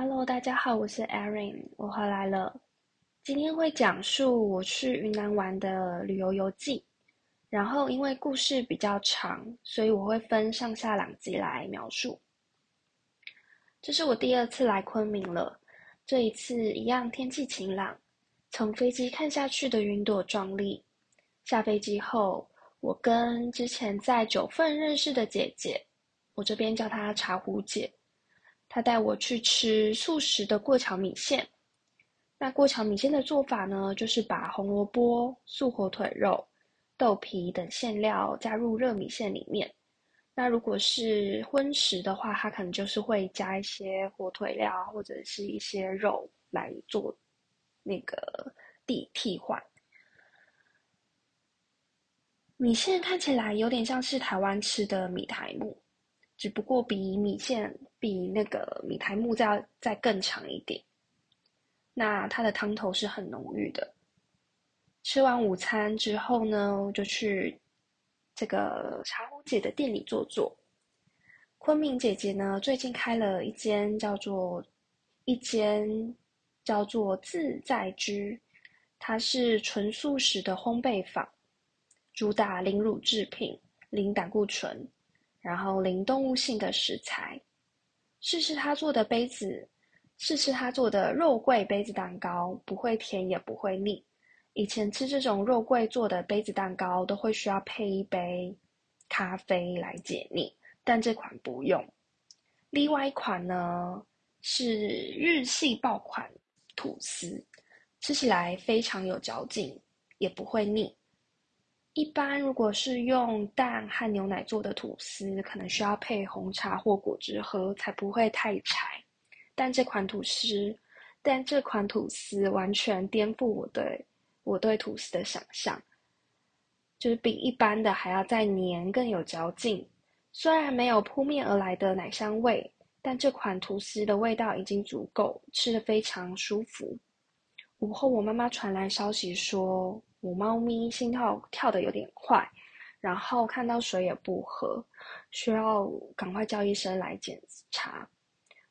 Hello，大家好，我是 Erin，我回来了。今天会讲述我去云南玩的旅游游记，然后因为故事比较长，所以我会分上下两集来描述。这是我第二次来昆明了，这一次一样天气晴朗，从飞机看下去的云朵壮丽。下飞机后，我跟之前在九份认识的姐姐，我这边叫她茶壶姐。他带我去吃素食的过桥米线。那过桥米线的做法呢，就是把红萝卜、素火腿肉、豆皮等馅料加入热米线里面。那如果是荤食的话，它可能就是会加一些火腿料或者是一些肉来做那个替替换。米线看起来有点像是台湾吃的米苔木。只不过比米线比那个米苔木再再更长一点。那它的汤头是很浓郁的。吃完午餐之后呢，就去这个茶壶姐的店里坐坐。昆明姐姐呢，最近开了一间叫做一间叫做自在居，它是纯素食的烘焙坊，主打零乳制品、零胆固醇。然后零动物性的食材，试试他做的杯子，试试他做的肉桂杯子蛋糕，不会甜也不会腻。以前吃这种肉桂做的杯子蛋糕，都会需要配一杯咖啡来解腻，但这款不用。另外一款呢是日系爆款吐司，吃起来非常有嚼劲，也不会腻。一般如果是用蛋和牛奶做的吐司，可能需要配红茶或果汁喝，才不会太柴。但这款吐司，但这款吐司完全颠覆我对我对吐司的想象，就是比一般的还要再黏，更有嚼劲。虽然没有扑面而来的奶香味，但这款吐司的味道已经足够，吃的非常舒服。午后，我妈妈传来消息说。母猫咪心跳跳的有点快，然后看到水也不喝，需要赶快叫医生来检查。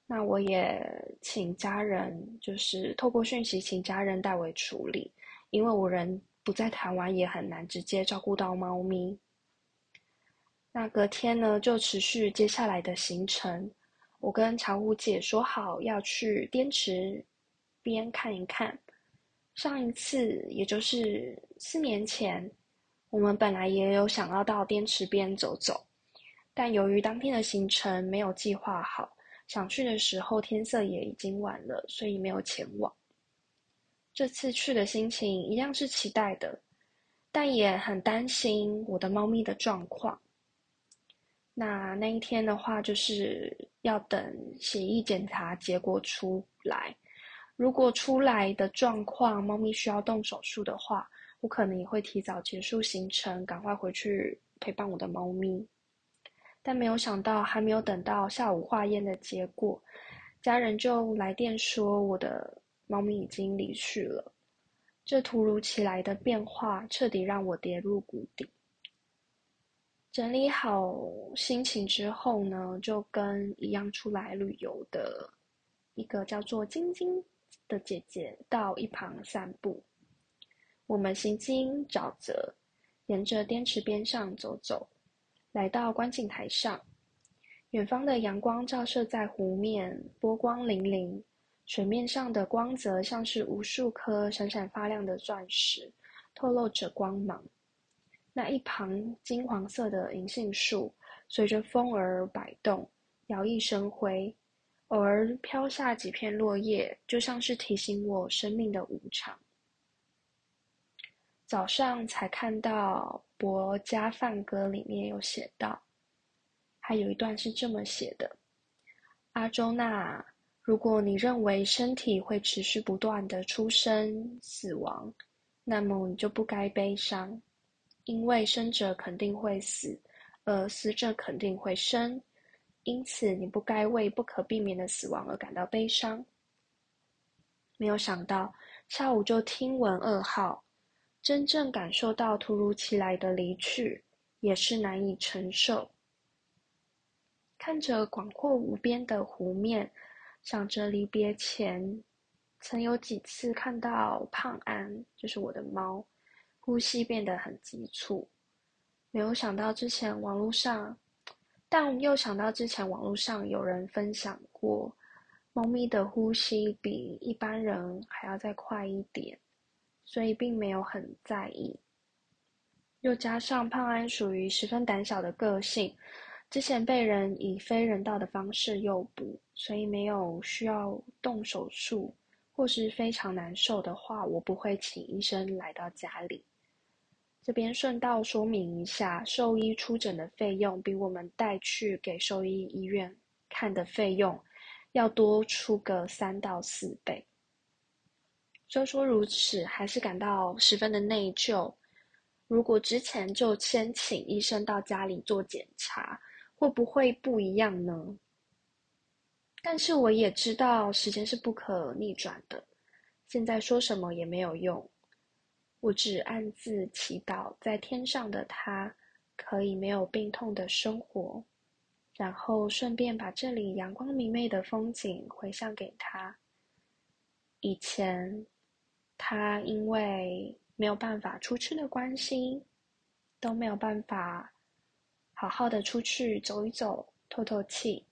那我也请家人，就是透过讯息请家人代为处理，因为我人不在台湾，也很难直接照顾到猫咪。那隔天呢，就持续接下来的行程。我跟茶壶姐说好要去滇池边看一看。上一次，也就是四年前，我们本来也有想要到滇池边走走，但由于当天的行程没有计划好，想去的时候天色也已经晚了，所以没有前往。这次去的心情一样是期待的，但也很担心我的猫咪的状况。那那一天的话，就是要等血液检查结果出来。如果出来的状况，猫咪需要动手术的话，我可能也会提早结束行程，赶快回去陪伴我的猫咪。但没有想到，还没有等到下午化验的结果，家人就来电说我的猫咪已经离去了。这突如其来的变化，彻底让我跌入谷底。整理好心情之后呢，就跟一样出来旅游的一个叫做晶晶。的姐姐到一旁散步，我们行经沼泽，沿着滇池边上走走，来到观景台上，远方的阳光照射在湖面，波光粼粼，水面上的光泽像是无数颗闪闪发亮的钻石，透露着光芒。那一旁金黄色的银杏树，随着风儿摆动，摇曳生辉。偶尔飘下几片落叶，就像是提醒我生命的无常。早上才看到《博家梵歌》里面有写到，还有一段是这么写的：“阿周那，如果你认为身体会持续不断的出生死亡，那么你就不该悲伤，因为生者肯定会死，而死者肯定会生。”因此，你不该为不可避免的死亡而感到悲伤。没有想到，下午就听闻噩耗，真正感受到突如其来的离去，也是难以承受。看着广阔无边的湖面，想着离别前，曾有几次看到胖安，就是我的猫，呼吸变得很急促。没有想到之前网络上，但又想到之前网络上有人分享过，猫咪的呼吸比一般人还要再快一点，所以并没有很在意。又加上胖安属于十分胆小的个性，之前被人以非人道的方式诱捕，所以没有需要动手术或是非常难受的话，我不会请医生来到家里。这边顺道说明一下，兽医出诊的费用比我们带去给兽医医院看的费用要多出个三到四倍。虽说如此，还是感到十分的内疚。如果之前就先请医生到家里做检查，会不会不一样呢？但是我也知道时间是不可逆转的，现在说什么也没有用。我只暗自祈祷，在天上的他可以没有病痛的生活，然后顺便把这里阳光明媚的风景回向给他。以前，他因为没有办法出去的关系，都没有办法好好的出去走一走、透透气。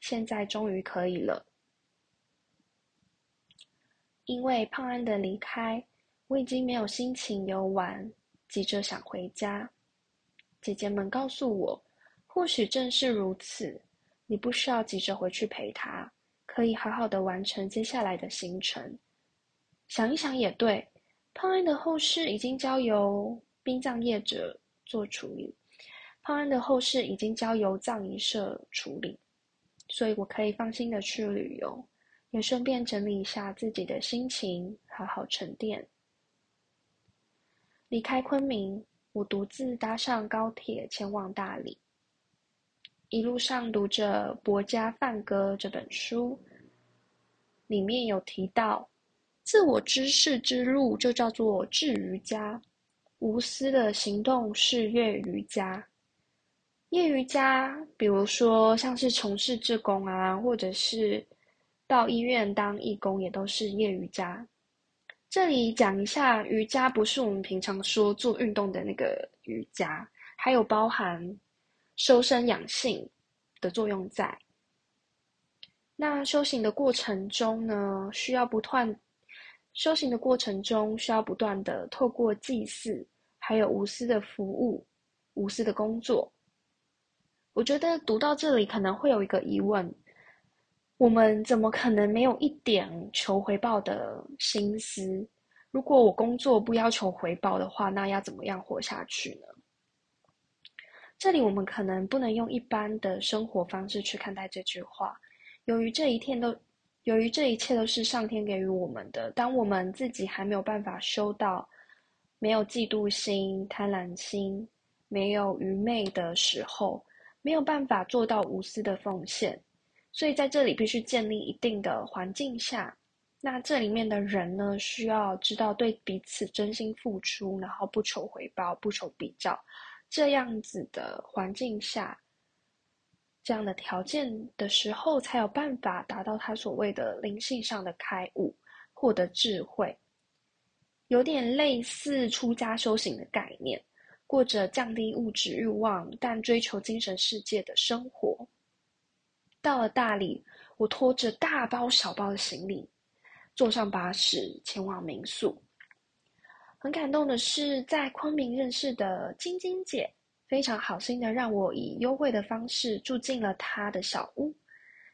现在终于可以了，因为胖安的离开。我已经没有心情游玩，急着想回家。姐姐们告诉我，或许正是如此，你不需要急着回去陪他，可以好好的完成接下来的行程。想一想也对，胖安的后事已经交由殡葬业者做处理，胖安的后事已经交由葬仪社处理，所以我可以放心的去旅游，也顺便整理一下自己的心情，好好沉淀。离开昆明，我独自搭上高铁前往大理。一路上读着《博家梵歌》这本书，里面有提到，自我知识之路就叫做智瑜伽，无私的行动是业瑜伽。业瑜伽，比如说像是从事志工啊，或者是到医院当义工，也都是业瑜伽。这里讲一下，瑜伽不是我们平常说做运动的那个瑜伽，还有包含修身养性的作用在。那修行的过程中呢，需要不断修行的过程中需要不断的透过祭祀，还有无私的服务、无私的工作。我觉得读到这里可能会有一个疑问。我们怎么可能没有一点求回报的心思？如果我工作不要求回报的话，那要怎么样活下去呢？这里我们可能不能用一般的生活方式去看待这句话。由于这一天都，由于这一切都是上天给予我们的，当我们自己还没有办法修到没有嫉妒心、贪婪心、没有愚昧的时候，没有办法做到无私的奉献。所以在这里必须建立一定的环境下，那这里面的人呢，需要知道对彼此真心付出，然后不求回报、不求比较，这样子的环境下，这样的条件的时候，才有办法达到他所谓的灵性上的开悟，获得智慧，有点类似出家修行的概念，过着降低物质欲望但追求精神世界的生活。到了大理，我拖着大包小包的行李，坐上巴士前往民宿。很感动的是，在昆明认识的晶晶姐，非常好心的让我以优惠的方式住进了她的小屋。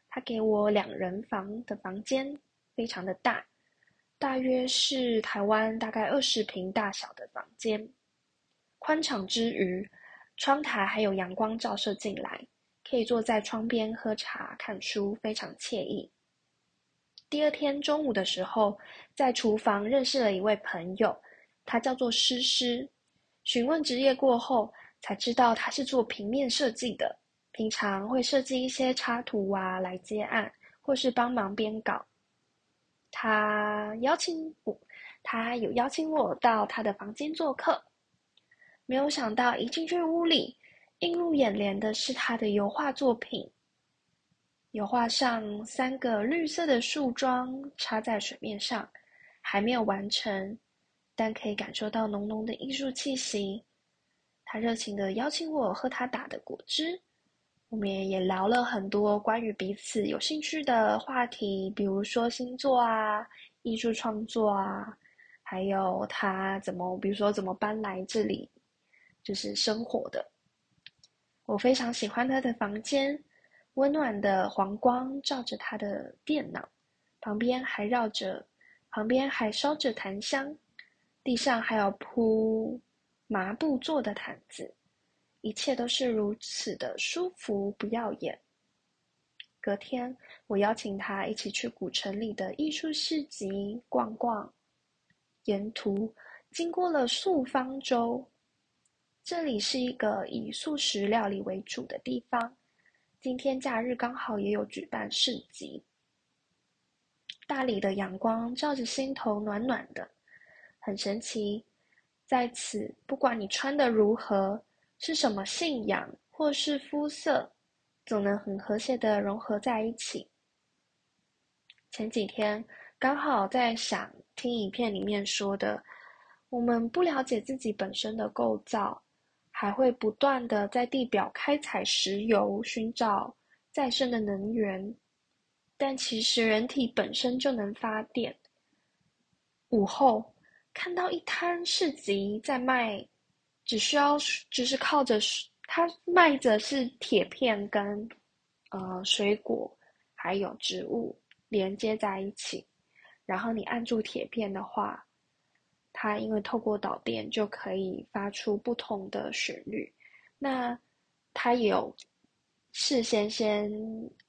她给我两人房的房间，非常的大，大约是台湾大概二十平大小的房间，宽敞之余，窗台还有阳光照射进来。可以坐在窗边喝茶看书，非常惬意。第二天中午的时候，在厨房认识了一位朋友，他叫做诗诗。询问职业过后，才知道他是做平面设计的，平常会设计一些插图啊来接案，或是帮忙编稿。他邀请我，他有邀请我到他的房间做客，没有想到一进去屋里。映入眼帘的是他的油画作品，油画上三个绿色的树桩插在水面上，还没有完成，但可以感受到浓浓的艺术气息。他热情的邀请我喝他打的果汁。我们也聊了很多关于彼此有兴趣的话题，比如说星座啊、艺术创作啊，还有他怎么，比如说怎么搬来这里，就是生活的。我非常喜欢他的房间，温暖的黄光照着他的电脑，旁边还绕着，旁边还烧着檀香，地上还有铺麻布做的毯子。一切都是如此的舒服，不耀眼。隔天，我邀请他一起去古城里的艺术市集逛逛。沿途经过了素方舟，这里是一个以素食料理为主的地方。今天假日刚好也有举办市集。大理的阳光照着心头，暖暖的，很神奇。在此，不管你穿的如何。是什么信仰或是肤色，总能很和谐的融合在一起。前几天刚好在想听影片里面说的，我们不了解自己本身的构造，还会不断的在地表开采石油，寻找再生的能源。但其实人体本身就能发电。午后看到一摊市集在卖。只需要就是靠着它卖着是铁片跟呃水果还有植物连接在一起，然后你按住铁片的话，它因为透过导电就可以发出不同的旋律。那它有事先先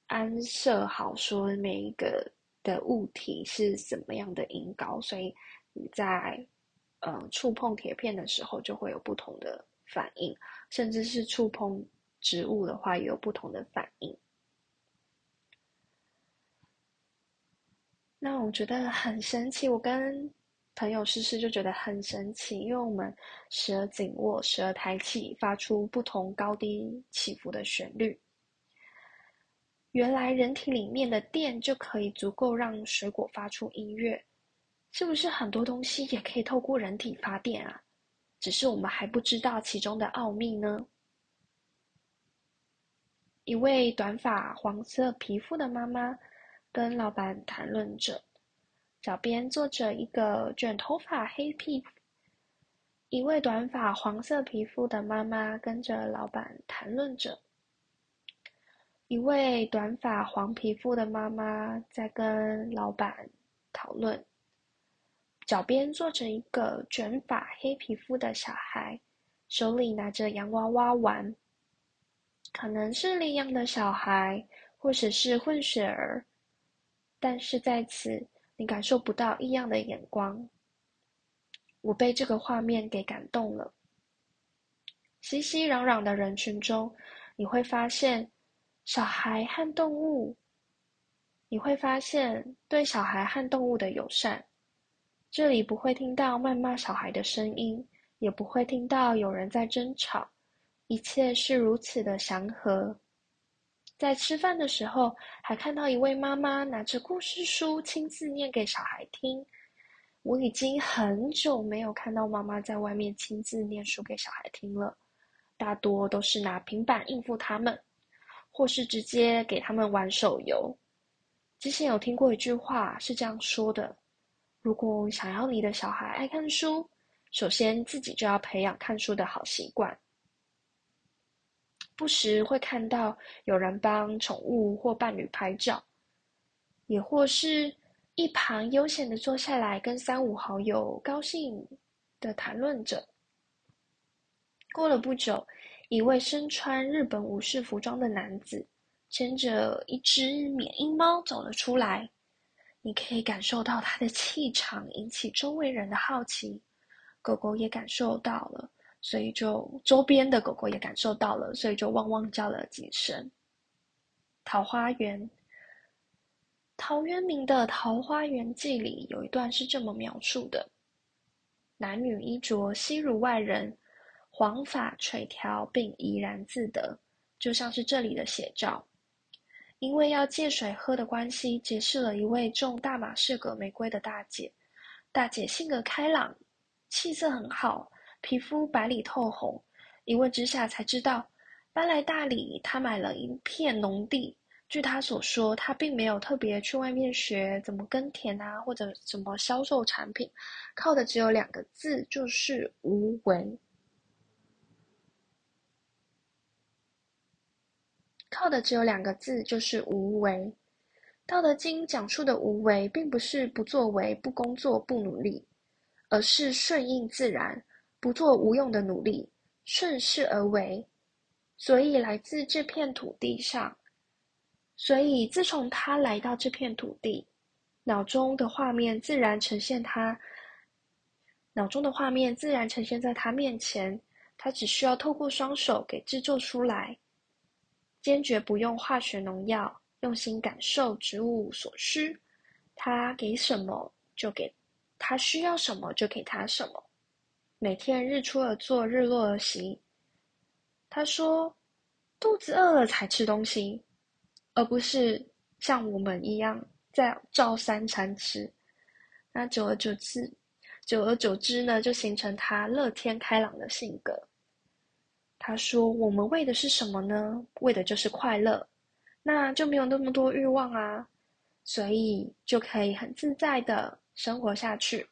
安设好说每一个的物体是什么样的音高，所以你在。呃，触碰铁片的时候就会有不同的反应，甚至是触碰植物的话也有不同的反应。那我觉得很神奇，我跟朋友试试就觉得很神奇，因为我们时而紧握，时而抬起，发出不同高低起伏的旋律。原来人体里面的电就可以足够让水果发出音乐。是不是很多东西也可以透过人体发电啊？只是我们还不知道其中的奥秘呢。一位短发黄色皮肤的妈妈跟老板谈论着，脚边坐着一个卷头发黑皮。一位短发黄色皮肤的妈妈跟着老板谈论着，一位短发黄皮肤的妈妈在跟老板讨论。脚边坐着一个卷发、黑皮肤的小孩，手里拿着洋娃娃玩。可能是领养的小孩，或者是混血儿，但是在此你感受不到异样的眼光。我被这个画面给感动了。熙熙攘攘的人群中，你会发现小孩和动物，你会发现对小孩和动物的友善。这里不会听到谩骂小孩的声音，也不会听到有人在争吵，一切是如此的祥和。在吃饭的时候，还看到一位妈妈拿着故事书亲自念给小孩听。我已经很久没有看到妈妈在外面亲自念书给小孩听了，大多都是拿平板应付他们，或是直接给他们玩手游。之前有听过一句话是这样说的。如果想要你的小孩爱看书，首先自己就要培养看书的好习惯。不时会看到有人帮宠物或伴侣拍照，也或是一旁悠闲的坐下来跟三五好友高兴的谈论着。过了不久，一位身穿日本武士服装的男子牵着一只缅因猫走了出来。你可以感受到它的气场，引起周围人的好奇。狗狗也感受到了，所以就周边的狗狗也感受到了，所以就汪汪叫了几声。桃花源，陶渊明的《桃花源记》里有一段是这么描述的：男女衣着悉如外人，黄发垂髫，并怡然自得，就像是这里的写照。因为要借水喝的关系，结识了一位种大马士革玫瑰的大姐。大姐性格开朗，气色很好，皮肤白里透红。一问之下才知道，搬来大理，他买了一片农地。据他所说，他并没有特别去外面学怎么耕田啊，或者怎么销售产品，靠的只有两个字，就是无为。靠的只有两个字，就是无为。《道德经》讲述的无为，并不是不作为、不工作、不努力，而是顺应自然，不做无用的努力，顺势而为。所以来自这片土地上，所以自从他来到这片土地，脑中的画面自然呈现他脑中的画面自然呈现在他面前，他只需要透过双手给制作出来。坚决不用化学农药，用心感受植物所需。他给什么就给，他需要什么就给他什么。每天日出而作，日落而息。他说：“肚子饿了才吃东西，而不是像我们一样在照三餐吃。”那久而久之，久而久之呢，就形成他乐天开朗的性格。他说：“我们为的是什么呢？为的就是快乐，那就没有那么多欲望啊，所以就可以很自在的生活下去。”